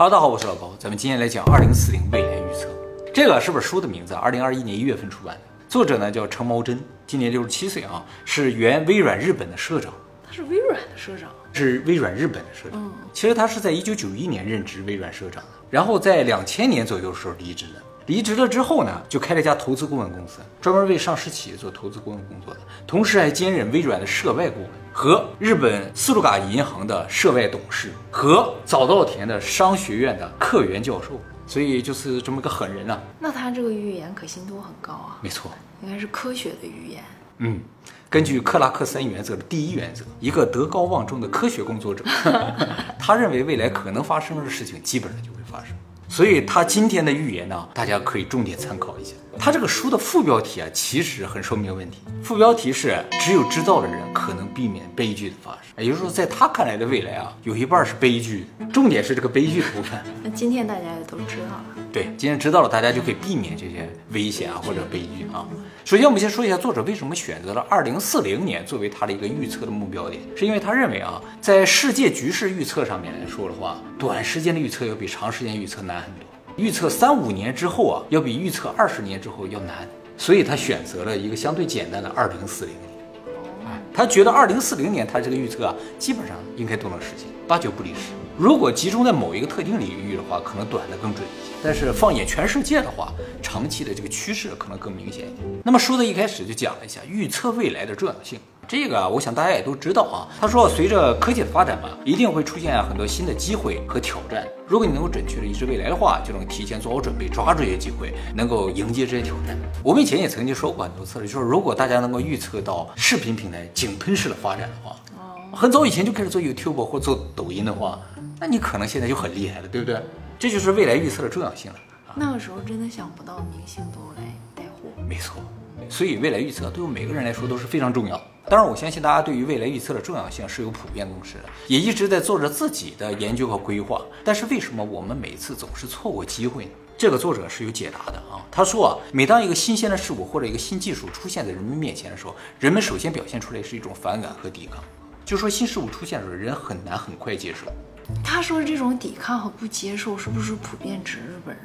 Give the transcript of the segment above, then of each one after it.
Hello，大家好，我是老高，咱们今天来讲二零四零未来预测。这个是本书的名字，二零二一年一月份出版的，作者呢叫程毛真，今年六十七岁啊，是原微软日本的社长，他是微软的社长，是微软日本的社长。其实他是在一九九一年任职微软社长的，然后在两千年左右的时候离职的。离职了之后呢，就开了一家投资顾问公司，专门为上市企业做投资顾问工作的，同时还兼任微软的涉外顾问和日本斯图嘎银行的涉外董事和早稻田的商学院的客员教授，所以就是这么个狠人呐、那他这个预言可信度很高啊，没错，应该是科学的预言。嗯，根据克拉克森原则的第一原则，一个德高望重的科学工作者，他认为未来可能发生的事情基本上就会发生。所以他今天的预言呢，大家可以重点参考一下。他这个书的副标题啊，其实很说明问题。副标题是“只有知道的人可能避免悲剧的发生”，也就是说，在他看来的未来啊，有一半是悲剧。重点是这个悲剧的部分。那今天大家也都知道了，对，今天知道了，大家就可以避免这些危险啊或者悲剧啊。首先，我们先说一下作者为什么选择了二零四零年作为他的一个预测的目标点，是因为他认为啊，在世界局势预测上面来说的话，短时间的预测要比长时间预测难很多。预测三五年之后啊，要比预测二十年之后要难，所以他选择了一个相对简单的二零四零年。他觉得二零四零年他这个预测啊，基本上应该都能实现，八九不离十。如果集中在某一个特定领域的话，可能短的更准一些。但是放眼全世界的话，长期的这个趋势可能更明显一点。那么书的一开始就讲了一下预测未来的重要性。这个啊，我想大家也都知道啊。他说，随着科技的发展嘛，一定会出现很多新的机会和挑战。如果你能够准确的预知未来的话，就能提前做好准备，抓住这些机会，能够迎接这些挑战。我们以前也曾经说过很多次了，就是如果大家能够预测到视频平台井喷式的发展的话，很早以前就开始做 YouTube 或做抖音的话，那你可能现在就很厉害了，对不对？这就是未来预测的重要性了。那个时候真的想不到明星都来带货。没错，所以未来预测对我们每个人来说都是非常重要。当然，我相信大家对于未来预测的重要性是有普遍共识的，也一直在做着自己的研究和规划。但是为什么我们每次总是错过机会呢？这个作者是有解答的啊。他说啊，每当一个新鲜的事物或者一个新技术出现在人们面前的时候，人们首先表现出来是一种反感和抵抗。就说新事物出现的时候，人很难很快接受。他说的这种抵抗和不接受是不是普遍指日本人？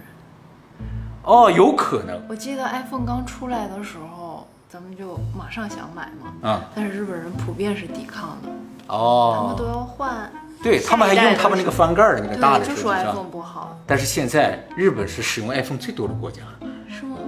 哦，有可能。我记得 iPhone 刚出来的时候，咱们就马上想买嘛，嗯，但是日本人普遍是抵抗的，哦他们哦都，要换。对他们还用他们那个翻盖的那个大的对，就说 iPhone 不好，但是现在日本是使用 iPhone 最多的国家。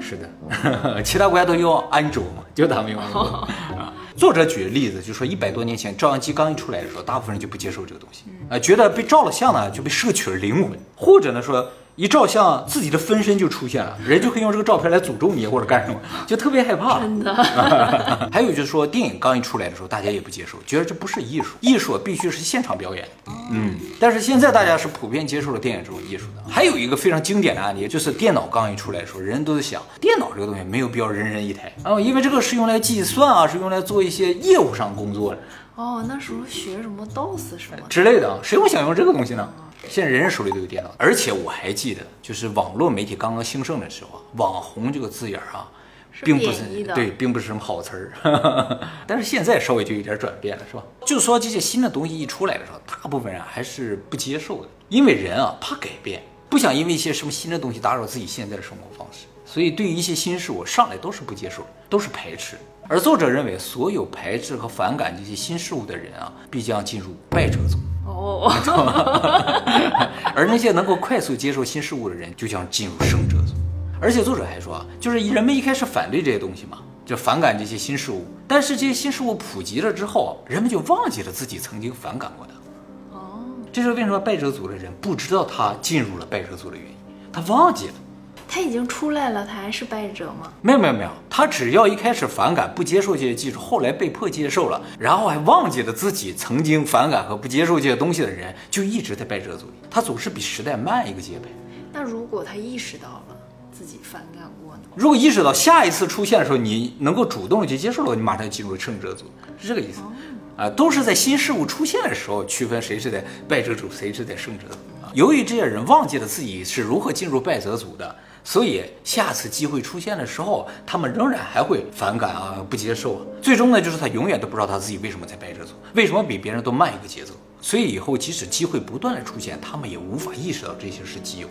是的，其他国家都用安卓嘛，就他们用安卓。啊。作者举的例子就说，一百多年前照相机刚一出来的时候，大部分人就不接受这个东西，啊，觉得被照了相呢就被摄取了灵魂，或者呢说一照相自己的分身就出现了，人就可以用这个照片来诅咒你或者干什么，就特别害怕。真的，还有就是说，电影刚一出来的时候，大家也不接受，觉得这不是艺术，艺术必须是现场表演。嗯，但是现在大家是普遍接受了电影这种艺术的。还有一个非常经典的案例，就是电脑刚一出来的时候，人都在想，电脑这个东西没有必要人人一台啊，因为这个是用来计算啊，是用来做一些业务上工作的哦，那时候学什么 DOS 什么的，之类的啊，谁会想用这个东西呢？现在人人手里都有电脑，而且我还记得，就是网络媒体刚刚兴盛的时候啊，网红这个字眼儿啊，并不是对，并不是什么好词儿，但是现在稍微就有点转变了，是吧？就说这些新的东西一出来的时候，大部分人还是不接受的，因为人啊怕改变，不想因为一些什么新的东西打扰自己现在的生活方式，所以对于一些新事物上来都是不接受，都是排斥。而作者认为，所有排斥和反感这些新事物的人啊，必将进入败者组。哦，而那些能够快速接受新事物的人，就将进入胜者组。而且作者还说啊，就是人们一开始反对这些东西嘛，就反感这些新事物。但是这些新事物普及了之后啊，人们就忘记了自己曾经反感过的。哦，这是为什么败者组的人不知道他进入了败者组的原因，他忘记了。他已经出来了，他还是败者吗？没有没有没有，他只要一开始反感不接受这些技术，后来被迫接受了，然后还忘记了自己曾经反感和不接受这些东西的人，就一直在败者组里。他总是比时代慢一个节拍。那如果他意识到了自己反感过呢？如果意识到下一次出现的时候，你能够主动的去接受了，你马上进入胜者组，是这个意思。啊，都是在新事物出现的时候区分谁是在败者组，谁是在胜者组。啊，由于这些人忘记了自己是如何进入败者组的，所以下次机会出现的时候，他们仍然还会反感啊，不接受啊。最终呢，就是他永远都不知道他自己为什么在败者组，为什么比别人都慢一个节奏。所以以后即使机会不断的出现，他们也无法意识到这些是机会。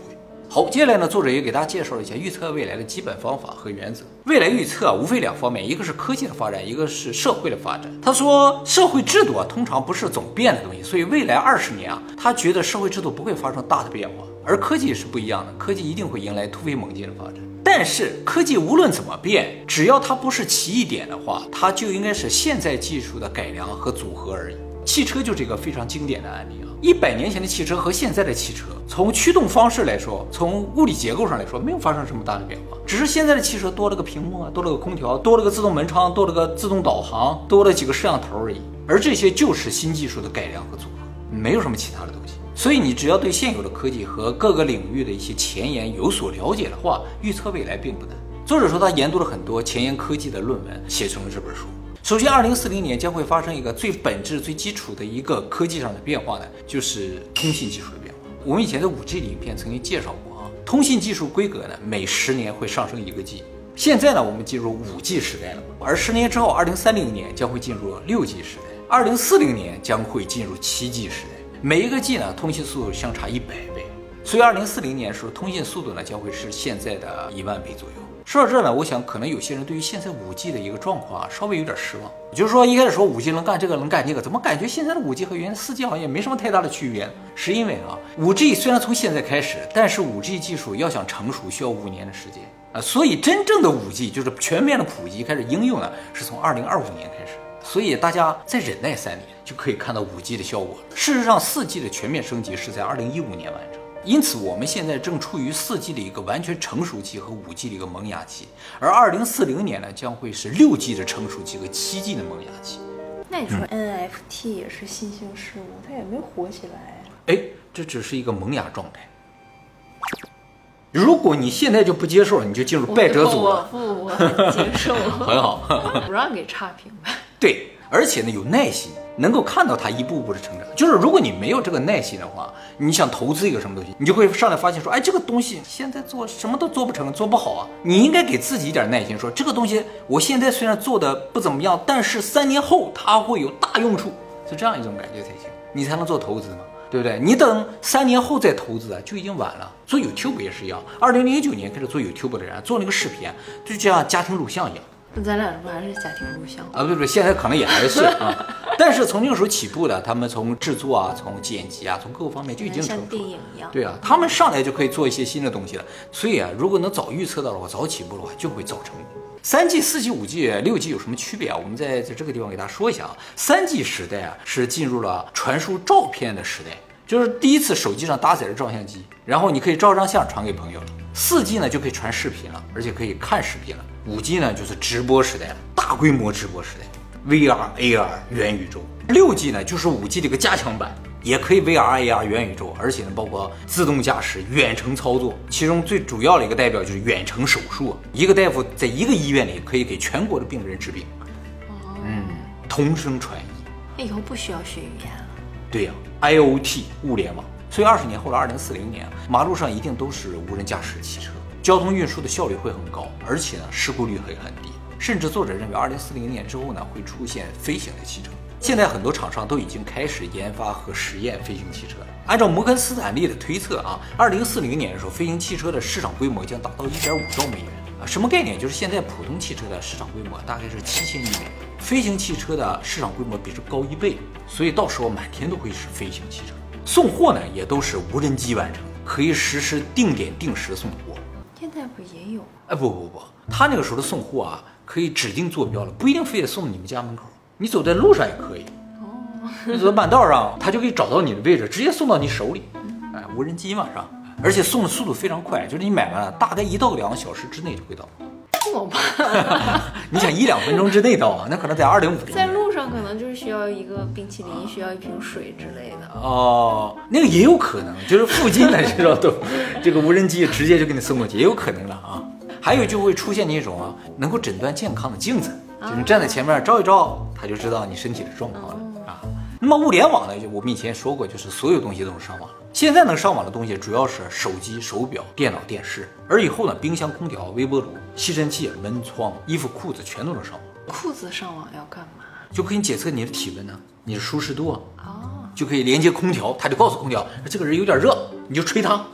好，接下来呢，作者也给大家介绍了一下预测未来的基本方法和原则。未来预测啊，无非两方面，一个是科技的发展，一个是社会的发展。他说，社会制度啊，通常不是总变的东西，所以未来二十年啊，他觉得社会制度不会发生大的变化。而科技是不一样的，科技一定会迎来突飞猛进的发展。但是科技无论怎么变，只要它不是奇异点的话，它就应该是现在技术的改良和组合而已。汽车就是一个非常经典的案例啊！一百年前的汽车和现在的汽车，从驱动方式来说，从物理结构上来说，没有发生什么大的变化，只是现在的汽车多了个屏幕啊，多了个空调，多了个自动门窗，多了个自动导航，多了几个摄像头而已。而这些就是新技术的改良和组合，没有什么其他的东西。所以你只要对现有的科技和各个领域的一些前沿有所了解的话，预测未来并不难。作者说他研读了很多前沿科技的论文，写成了这本书。首先，二零四零年将会发生一个最本质、最基础的一个科技上的变化呢，就是通信技术的变化。我们以前的五 G 影片曾经介绍过啊，通信技术规格呢每十年会上升一个 G。现在呢，我们进入五 G 时代了，而十年之后，二零三零年将会进入六 G 时代，二零四零年将会进入七 G 时代。每一个 G 呢，通信速度相差一百倍，所以二零四零年的时候，通信速度呢将会是现在的一万倍左右。说到这呢，我想可能有些人对于现在五 G 的一个状况啊，稍微有点失望。就是说一开始说五 G 能干这个能干那个，怎么感觉现在的五 G 和原来四 G 好像也没什么太大的区别？是因为啊，五 G 虽然从现在开始，但是五 G 技术要想成熟需要五年的时间啊，所以真正的五 G 就是全面的普及开始应用呢，是从二零二五年开始。所以大家再忍耐三年就可以看到五 G 的效果了。事实上，四 G 的全面升级是在二零一五年完成。因此，我们现在正处于四 G 的一个完全成熟期和五 G 的一个萌芽期，而二零四零年呢，将会是六 G 的成熟期和七 G 的萌芽期。那你说 NFT 也是新兴事物，它也没火起来。哎，这只是一个萌芽状态。如果你现在就不接受，你就进入败者组了。不不，我接受。很好，不让给差评呗。对，而且呢，有耐心。能够看到它一步步的成长，就是如果你没有这个耐心的话，你想投资一个什么东西，你就会上来发现说，哎，这个东西现在做什么都做不成，做不好啊。你应该给自己一点耐心，说这个东西我现在虽然做的不怎么样，但是三年后它会有大用处，是这样一种感觉才行，你才能做投资嘛，对不对？你等三年后再投资啊，就已经晚了。做 YouTube 也是一样，二零零九年开始做 YouTube 的人做那个视频，就像家庭录像一样。那咱俩不还是家庭录像啊？不不，现在可能也还是啊。但是从那个时候起步的，他们从制作啊，从剪辑啊，从各个方面就已经成熟。像电影一样。对啊，他们上来就可以做一些新的东西了。所以啊，如果能早预测到的话，早起步的话，就会早成功。三 G、四 G、五 G、六 G 有什么区别啊？我们在在这个地方给大家说一下啊。三 G 时代啊，是进入了传输照片的时代，就是第一次手机上搭载着照相机，然后你可以照张相传给朋友了。四 G 呢就可以传视频了，而且可以看视频了。五 G 呢就是直播时代了，大规模直播时代，VR、AR、元宇宙。六 G 呢就是五 G 的一个加强版，也可以 VR、AR、元宇宙，而且呢包括自动驾驶、远程操作。其中最主要的一个代表就是远程手术，一个大夫在一个医院里可以给全国的病人治病。哦，嗯，同声传译，那以后不需要学语言了。对呀，IOT 物联网。所以二十年后的二零四零年，马路上一定都是无人驾驶汽车，交通运输的效率会很高，而且呢，事故率会很低。甚至作者认为，二零四零年之后呢，会出现飞行的汽车。现在很多厂商都已经开始研发和实验飞行汽车了。按照摩根斯坦利的推测啊，二零四零年的时候，飞行汽车的市场规模将达到一点五兆美元啊。什么概念？就是现在普通汽车的市场规模大概是七千亿美元，飞行汽车的市场规模比这高一倍，所以到时候满天都会是飞行汽车。送货呢，也都是无人机完成，可以实施定点定时送货。现在不也有？哎，不不不，他那个时候的送货啊，可以指定坐标了，不一定非得送你们家门口，你走在路上也可以。哦，你走在半道上，他就可以找到你的位置，直接送到你手里。哎，无人机嘛，是吧？而且送的速度非常快，就是你买完了，大概一到两个小时之内就会到。我吧，你想一两分钟之内到啊？那可能在二零五零。在路上可能就是需要一个冰淇淋，需要一瓶水之类的。哦，那个也有可能，就是附近的这种都，这个无人机直接就给你送过去，也有可能了啊。还有就会出现那种啊，能够诊断健康的镜子，就是站在前面照一照，他就知道你身体的状况了啊。那么物联网呢，就我们以前说过，就是所有东西都能上网。现在能上网的东西主要是手机、手表、电脑、电视，而以后呢，冰箱、空调、微波炉、吸尘器、门窗、衣服、裤子全都能上网。裤子上网要干嘛？就可以检测你的体温呢，你的舒适度啊。哦，就可以连接空调，他就告诉空调这个人有点热，你就吹他。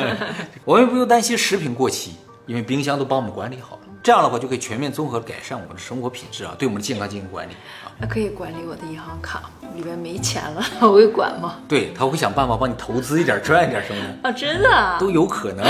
我们不用担心食品过期，因为冰箱都帮我们管理好了。这样的话就可以全面综合改善我们的生活品质啊，对我们的健康进行管理啊。那可以管理我的银行卡吗？里边没钱了，我会管吗？对，他会想办法帮你投资一点，赚一点什么的。啊，真的啊？都有可能。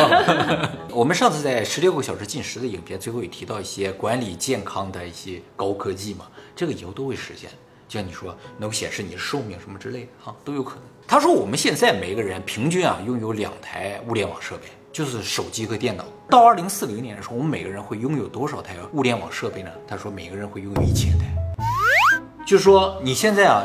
我们上次在十六个小时进食的影片最后也提到一些管理健康的一些高科技嘛，这个以后都会实现。就像你说能显示你的寿命什么之类的啊，都有可能。他说我们现在每个人平均啊拥有两台物联网设备，就是手机和电脑。到二零四零年的时候，我们每个人会拥有多少台物联网设备呢？他说每个人会拥有一千台。就是说你现在啊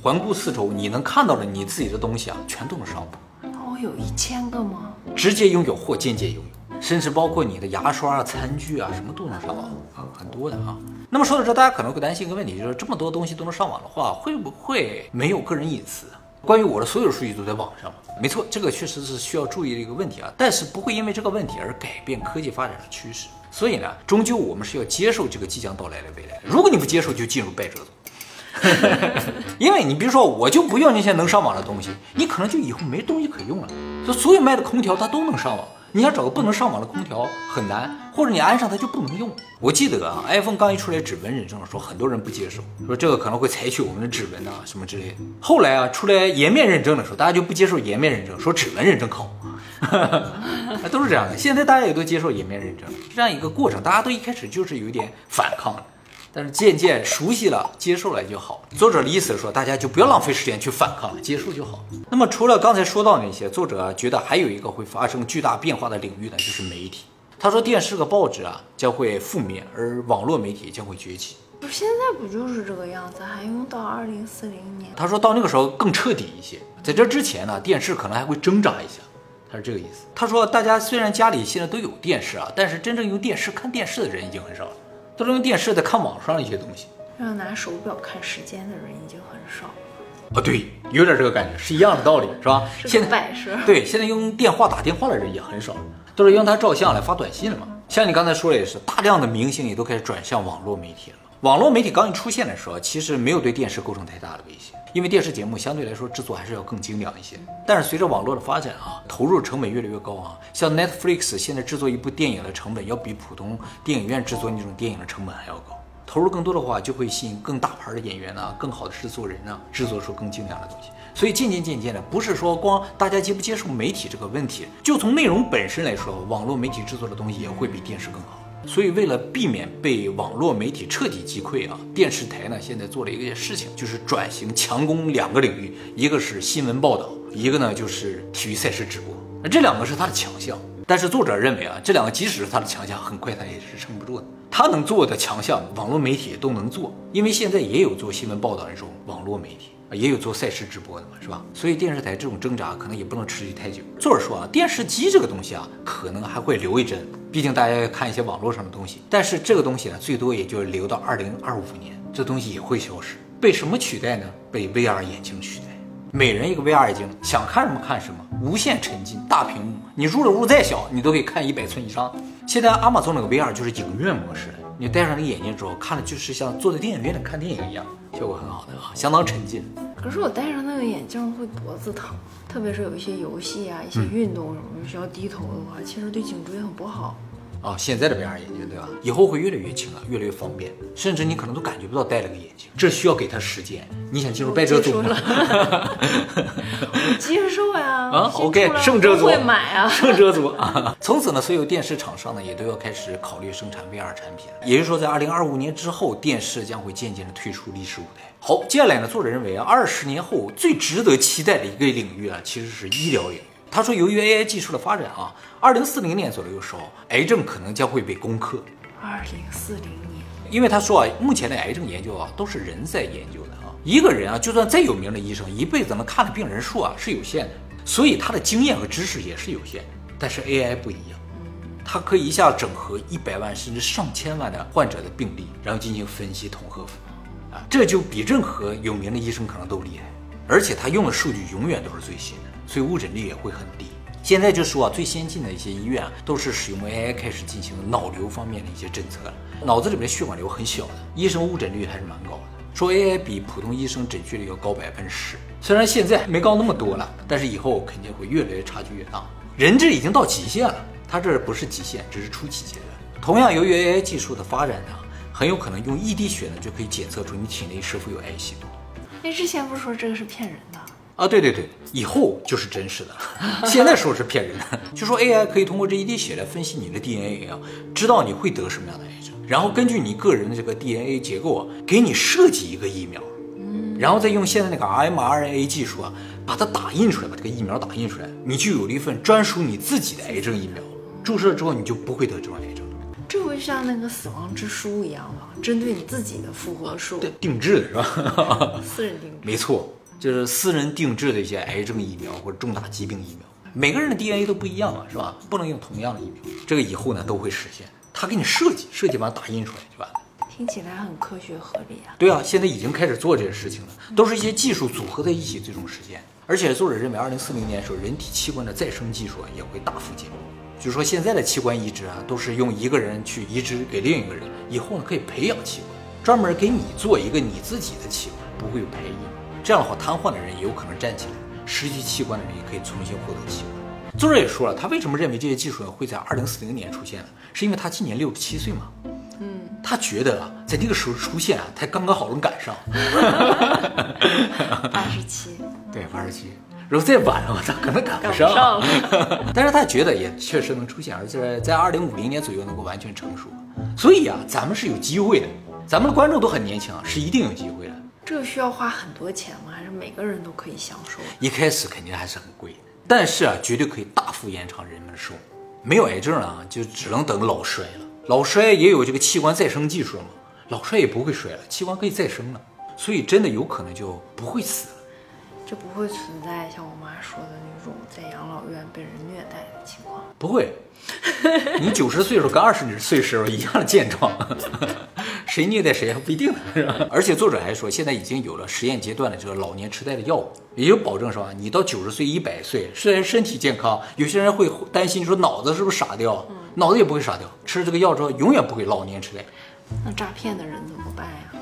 环顾四周，你能看到的你自己的东西啊，全都能上网。那我有一千个吗？直接拥有或间接拥有，甚至包括你的牙刷啊、餐具啊，什么都能上网啊，很多的啊。那么说到这，大家可能会担心一个问题，就是这么多东西都能上网的话，会不会没有个人隐私？关于我的所有数据都在网上吗？没错，这个确实是需要注意的一个问题啊。但是不会因为这个问题而改变科技发展的趋势。所以呢，终究我们是要接受这个即将到来的未来。如果你不接受，就进入败者组。因为你比如说，我就不用那些能上网的东西，你可能就以后没东西可用了。就所有卖的空调它都能上网，你想找个不能上网的空调很难，或者你安上它就不能用。我记得啊，iPhone 刚一出来指纹认证的时候，很多人不接受，说这个可能会采取我们的指纹啊什么之类的。后来啊，出来颜面认证的时候，大家就不接受颜面认证，说指纹认证好，都是这样的。现在大家也都接受颜面认证，这样一个过程，大家都一开始就是有点反抗。但是渐渐熟悉了，接受了就好。作者的意思是说，大家就不要浪费时间去反抗了，接受就好。那么除了刚才说到那些，作者觉得还有一个会发生巨大变化的领域呢，就是媒体。他说，电视和报纸啊将会覆灭，而网络媒体将会崛起。不，现在不就是这个样子？还用到二零四零年？他说到那个时候更彻底一些。在这之前呢，电视可能还会挣扎一下。他是这个意思。他说，大家虽然家里现在都有电视啊，但是真正用电视看电视的人已经很少了。都是用电视在看网上的一些东西，让拿手表看时间的人已经很少了啊。对，有点这个感觉，是一样的道理，是吧？现在摆设。对，现在用电话打电话的人也很少，都是用它照相来发短信了嘛。像你刚才说的也是，大量的明星也都开始转向网络媒体了嘛。网络媒体刚一出现的时候，其实没有对电视构成太大的威胁，因为电视节目相对来说制作还是要更精良一些。但是随着网络的发展啊，投入成本越来越高啊，像 Netflix 现在制作一部电影的成本要比普通电影院制作那种电影的成本还要高。投入更多的话，就会吸引更大牌的演员呢，更好的制作人呢，制作出更精良的东西。所以渐渐渐渐的，不是说光大家接不接受媒体这个问题，就从内容本身来说，网络媒体制作的东西也会比电视更好。所以为了避免被网络媒体彻底击溃啊，电视台呢现在做了一个事情，就是转型强攻两个领域，一个是新闻报道，一个呢就是体育赛事直播。那这两个是他的强项，但是作者认为啊，这两个即使是他的强项，很快他也是撑不住的。他能做的强项，网络媒体都能做，因为现在也有做新闻报道的这种网络媒体，也有做赛事直播的嘛，是吧？所以电视台这种挣扎可能也不能持续太久。作者说啊，电视机这个东西啊，可能还会留一阵。毕竟大家要看一些网络上的东西，但是这个东西呢，最多也就留到二零二五年，这东西也会消失，被什么取代呢？被 VR 眼镜取代。每人一个 VR 眼镜，想看什么看什么，无限沉浸，大屏幕，你入的屋再小，你都可以看一百寸以上。现在阿玛总那个 VR 就是影院模式，你戴上那个眼镜之后，看的就是像坐在电影院里看电影一样，效果很好的啊，相当沉浸。可是我戴上那个眼镜会脖子疼，特别是有一些游戏啊、一些运动什么需要低头的话，其实对颈椎很不好。啊，现在的 VR 眼镜对吧？以后会越来越轻了，越来越方便，甚至你可能都感觉不到戴了个眼镜。这需要给他时间。你想进入拜者组吗？接受呀。啊，OK，圣者组会买啊，圣者组啊。从此呢，所有电视厂商呢也都要开始考虑生产 VR 产品。也就是说，在二零二五年之后，电视将会渐渐的退出历史舞台。好，接下来呢，作者认为啊，二十年后最值得期待的一个领域啊，其实是医疗领域。他说，由于 AI 技术的发展啊，二零四零年左右的时候，癌症可能将会被攻克。二零四零年，因为他说啊，目前的癌症研究啊，都是人在研究的啊。一个人啊，就算再有名的医生，一辈子能看的病人数啊是有限的，所以他的经验和知识也是有限。但是 AI 不一样，它可以一下整合一百万甚至上千万的患者的病例，然后进行分析统合，啊，这就比任何有名的医生可能都厉害。而且他用的数据永远都是最新的。所以误诊率也会很低。现在就说啊，最先进的一些医院啊，都是使用 AI 开始进行脑瘤方面的一些侦测了。脑子里面的血管瘤很小的，医生误诊率还是蛮高的。说 AI 比普通医生准确率要高百分之十。虽然现在没高那么多了，但是以后肯定会越来越差距越大。人质已经到极限了，它这不是极限，只是初期阶段。同样，由于 AI 技术的发展呢，很有可能用一滴血呢就可以检测出你体内是否有癌细胞。你之前不是说这个是骗人的？啊，对对对，以后就是真实的，现在说是骗人的。就说 AI 可以通过这一滴血来分析你的 DNA 啊，知道你会得什么样的癌症，然后根据你个人的这个 DNA 结构啊，给你设计一个疫苗，嗯，然后再用现在那个 mRNA 技术啊，把它打印出来，把这个疫苗打印出来，你就有了一份专属你自己的癌症疫苗。注射之后你就不会得这种癌症。这不像那个死亡之书一样吗？针对你自己的复活术，对，定制的是吧？私人定制，没错。就是私人定制的一些癌症疫苗或者重大疾病疫苗，每个人的 DNA 都不一样嘛，是吧？不能用同样的疫苗。这个以后呢都会实现，他给你设计，设计完打印出来就完了。听起来很科学合理啊。对啊，现在已经开始做这些事情了，都是一些技术组合在一起最终实现。而且作者认为，二零四零年的时候，人体器官的再生技术也会大幅进步。就是说，现在的器官移植啊，都是用一个人去移植给另一个人，以后呢可以培养器官，专门给你做一个你自己的器官，不会有排异。这样的话，瘫痪的人也有可能站起来，失去器官的人也可以重新获得器官。作者也说了，他为什么认为这些技术会在二零四零年出现呢？是因为他今年六十七岁嘛。嗯，他觉得啊，在那个时候出现啊，他刚刚好能赶上。八十七。对，八十七。如果再晚了，他可能赶不上。但是他觉得也确实能出现，而且在二零五零年左右能够完全成熟。所以啊，咱们是有机会的。咱们的观众都很年轻啊，是一定有机会的。这个需要花很多钱吗？还是每个人都可以享受？一开始肯定还是很贵，但是啊，绝对可以大幅延长人们的寿命。没有癌症啊，就只能等老衰了。老衰也有这个器官再生技术了嘛？老衰也不会衰了，器官可以再生了，所以真的有可能就不会死了。就不会存在像我妈说的那种在养老院被人虐待的情况。不会，你九十岁的时候跟二十岁时候一样的健壮。谁虐待谁还不一定呢，是吧？而且作者还说，现在已经有了实验阶段的这个老年痴呆的药物，也就保证，是吧？你到九十岁、一百岁，虽然身体健康，有些人会担心说脑子是不是傻掉？脑子也不会傻掉，吃了这个药之后，永远不会老年痴呆。那诈骗的人怎么办呀？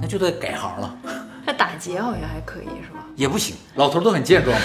那就得改行了。那打劫好像还可以，是吧？也不行，老头都很健壮，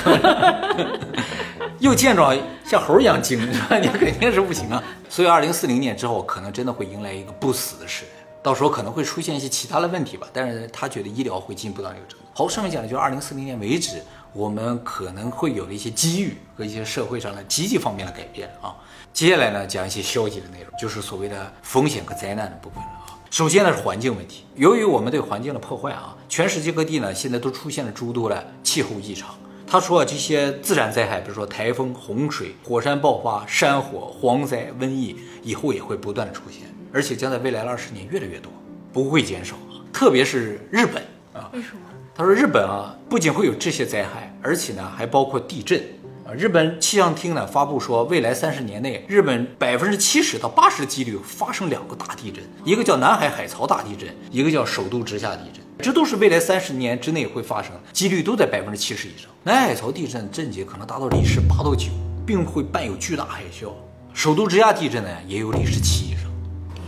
又健壮像猴一样精，是吧？你肯定是不行啊。所以，二零四零年之后，可能真的会迎来一个不死的时代。到时候可能会出现一些其他的问题吧，但是他觉得医疗会进步到那个程度。好，上面讲的就是二零四零年为止，我们可能会有的一些机遇和一些社会上的积极方面的改变啊。接下来呢，讲一些消极的内容，就是所谓的风险和灾难的部分了啊。首先呢是环境问题，由于我们对环境的破坏啊，全世界各地呢现在都出现了诸多的气候异常。他说啊这些自然灾害，比如说台风、洪水、火山爆发、山火、蝗灾、瘟疫，以后也会不断的出现。而且将在未来的二十年越来越多，不会减少啊！特别是日本啊，为什么？他说日本啊，不仅会有这些灾害，而且呢还包括地震啊。日本气象厅呢发布说，未来三十年内，日本百分之七十到八十的几率发生两个大地震，一个叫南海海槽大地震，一个叫首都直下地震。这都是未来三十年之内会发生，几率都在百分之七十以上。南海槽地震震级可能达到里氏八到九，并会伴有巨大海啸。首都直下地震呢，也有里氏七以上。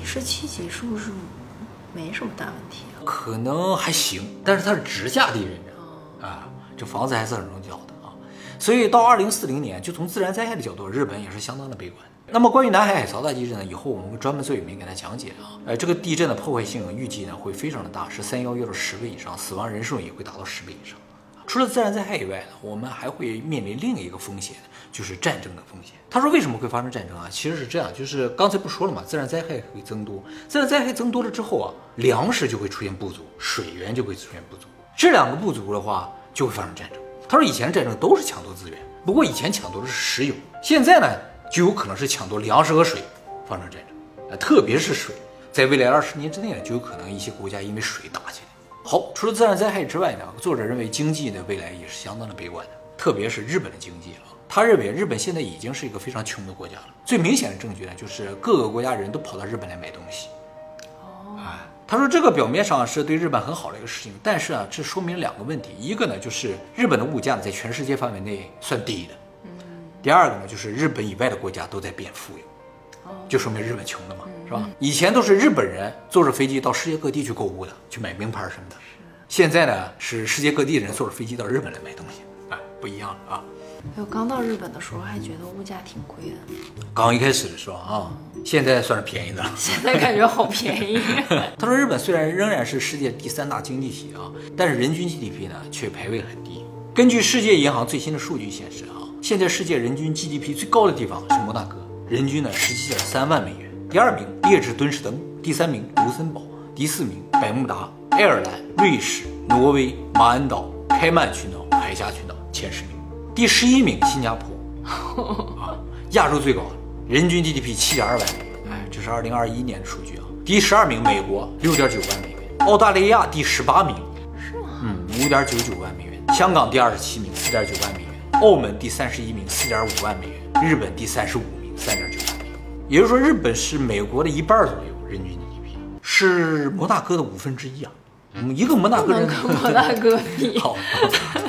十七级是不是没什么大问题啊？可能还行，但是它是直下地震啊，这房子还是很容易倒的啊。所以到二零四零年，就从自然灾害的角度，日本也是相当的悲观。那么关于南海海槽大地震呢，以后我们会专门做影片给大家讲解啊。呃，这个地震的破坏性预计呢会非常的大，是三幺幺的十倍以上，死亡人数也会达到十倍以上。除了自然灾害以外呢，我们还会面临另一个风险。就是战争的风险。他说为什么会发生战争啊？其实是这样，就是刚才不说了嘛，自然灾害会增多，自然灾害增多了之后啊，粮食就会出现不足，水源就会出现不足。这两个不足的话，就会发生战争。他说以前战争都是抢夺资源，不过以前抢夺的是石油，现在呢就有可能是抢夺粮食和水发生战争。啊，特别是水，在未来二十年之内呢，就有可能一些国家因为水打起来。好，除了自然灾害之外呢，作者认为经济的未来也是相当的悲观的，特别是日本的经济啊。他认为日本现在已经是一个非常穷的国家了。最明显的证据呢，就是各个国家人都跑到日本来买东西。哦，哎，他说这个表面上是对日本很好的一个事情，但是啊，这说明两个问题。一个呢，就是日本的物价在全世界范围内算低的。嗯。第二个呢，就是日本以外的国家都在变富有。就说明日本穷了嘛，是吧？以前都是日本人坐着飞机到世界各地去购物的，去买名牌什么的。现在呢，是世界各地的人坐着飞机到日本来买东西，哎，不一样了啊。我刚到日本的时候还觉得物价挺贵的，刚一开始的时候啊，现在算是便宜的了。现在感觉好便宜。他说，日本虽然仍然是世界第三大经济体啊，但是人均 GDP 呢却排位很低。根据世界银行最新的数据显示啊，现在世界人均 GDP 最高的地方是摩纳哥，人均呢十七点三万美元。第二名列支敦士登，第三名卢森堡，第四名百慕达、爱尔兰、瑞士、挪威、马恩岛、开曼群岛、海峡群岛。前十名。第十一名新加坡，啊，亚洲最高，人均 GDP 七点二万美元，哎，这是二零二一年的数据啊。第十二名美国。六点九万美元，澳大利亚第十八名，是吗？嗯，五点九九万美元，香港第二十七名四点九万美元，澳门第三十一名四点五万美元，日本第三十五名三点九万。也就是说，日本是美国的一半左右人均 GDP，是摩纳哥的五分之一啊。嗯，一个摩纳哥人跟摩纳哥比，好，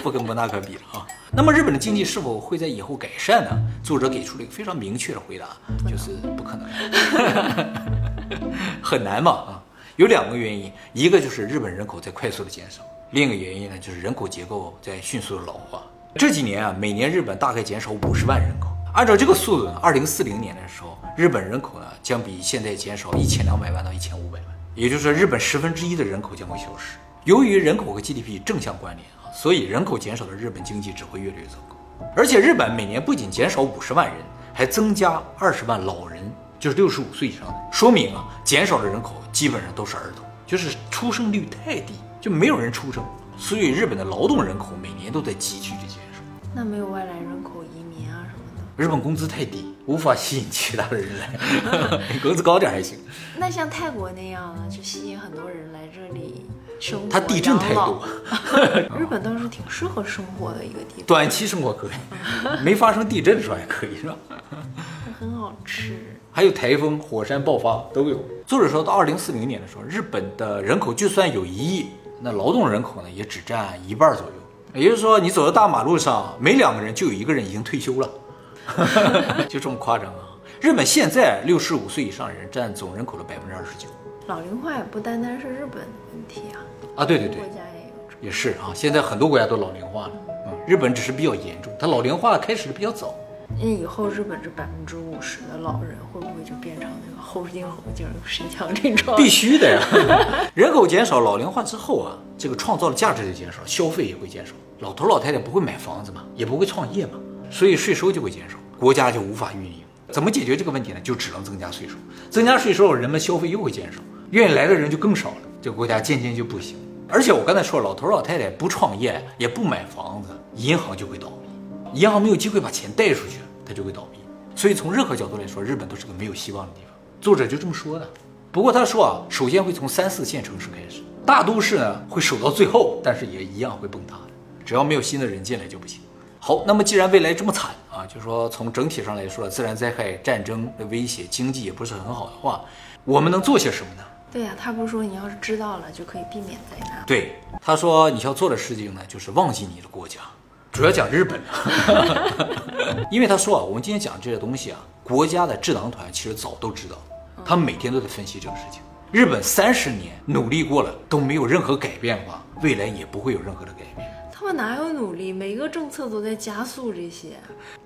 不跟摩纳哥比了啊。那么日本的经济是否会在以后改善呢？作者给出了一个非常明确的回答，就是不可能，很难嘛啊。有两个原因，一个就是日本人口在快速的减少，另一个原因呢就是人口结构在迅速的老化。这几年啊，每年日本大概减少五十万人口。按照这个速度呢，二零四零年的时候，日本人口呢将比现在减少一千两百万到一千五百万。也就是说，日本十分之一的人口将会消失。由于人口和 GDP 正相关联啊，所以人口减少的日本经济只会越来越糟糕。而且日本每年不仅减少五十万人，还增加二十万老人，就是六十五岁以上的，说明啊，减少的人口基本上都是儿童，就是出生率太低，就没有人出生。所以日本的劳动人口每年都在急剧的减少。那没有外来人？日本工资太低。无法吸引其他的人来，工资高点还行。那像泰国那样呢，就吸引很多人来这里生活。它地震太多。日本倒是挺适合生活的一个地方。短期生活可以，没发生地震的时候还可以是吧？很好吃。还有台风、火山爆发都有。作者说到二零四零年的时候，日本的人口就算有一亿，那劳动人口呢也只占一半左右。也就是说，你走到大马路上，每两个人就有一个人已经退休了。就这么夸张啊！日本现在六十五岁以上人占总人口的百分之二十九。老龄化也不单单是日本的问题啊！啊，对对对，国家也有。也是啊，现在很多国家都老龄化了。嗯，日本只是比较严重，它老龄化开始的比较早。那以后日本这百分之五十的老人会不会就变成那个后镜后镜身强这种？必须的呀！人口减少、老龄化之后啊，这个创造的价值就减少，消费也会减少。老头老太太不会买房子嘛，也不会创业嘛。所以税收就会减少，国家就无法运营。怎么解决这个问题呢？就只能增加税收。增加税收，人们消费又会减少，愿意来的人就更少了，这个国家渐渐就不行。而且我刚才说，老头老太太不创业，也不买房子，银行就会倒闭，银行没有机会把钱贷出去，它就会倒闭。所以从任何角度来说，日本都是个没有希望的地方。作者就这么说的。不过他说啊，首先会从三四线城市开始，大都市呢会守到最后，但是也一样会崩塌的。只要没有新的人进来就不行。好，那么既然未来这么惨啊，就说从整体上来说，自然灾害、战争的威胁，经济也不是很好的话，我们能做些什么呢？对呀，他不是说你要是知道了就可以避免灾难？对，他说你要做的事情呢，就是忘记你的国家，主要讲日本，因为他说啊，我们今天讲这些东西啊，国家的智囊团其实早都知道，他们每天都在分析这个事情。日本三十年努力过了都没有任何改变的话，未来也不会有任何的改变。他们哪有努力？每个政策都在加速这些，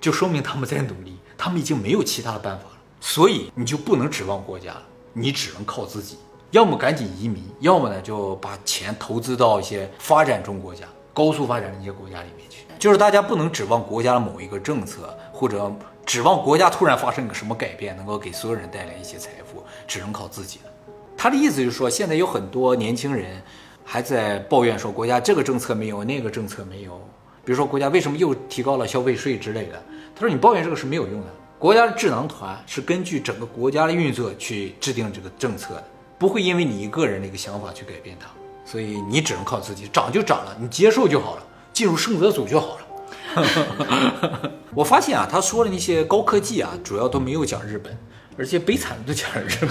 就说明他们在努力。他们已经没有其他的办法了，所以你就不能指望国家了，你只能靠自己。要么赶紧移民，要么呢就把钱投资到一些发展中国家、高速发展的一些国家里面去。就是大家不能指望国家的某一个政策，或者指望国家突然发生个什么改变，能够给所有人带来一些财富，只能靠自己了。他的意思就是说，现在有很多年轻人。还在抱怨说国家这个政策没有，那个政策没有。比如说国家为什么又提高了消费税之类的？他说你抱怨这个是没有用的。国家的智囊团是根据整个国家的运作去制定这个政策的，不会因为你一个人的一个想法去改变它。所以你只能靠自己，涨就涨了，你接受就好了，进入盛泽组就好了。我发现啊，他说的那些高科技啊，主要都没有讲日本，而且悲惨的都讲日本。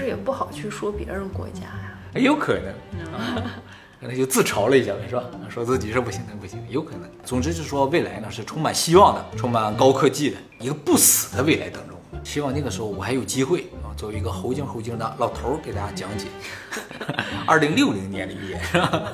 他是也不好去说别人国家呀？有可能。可能就自嘲了一下呗，是吧？说自己是不行的，不行，有可能。总之就是说，未来呢是充满希望的，充满高科技的一个不死的未来当中。希望那个时候我还有机会啊，作为一个猴精猴精的老头儿给大家讲解 二零六零年的预言，是吧？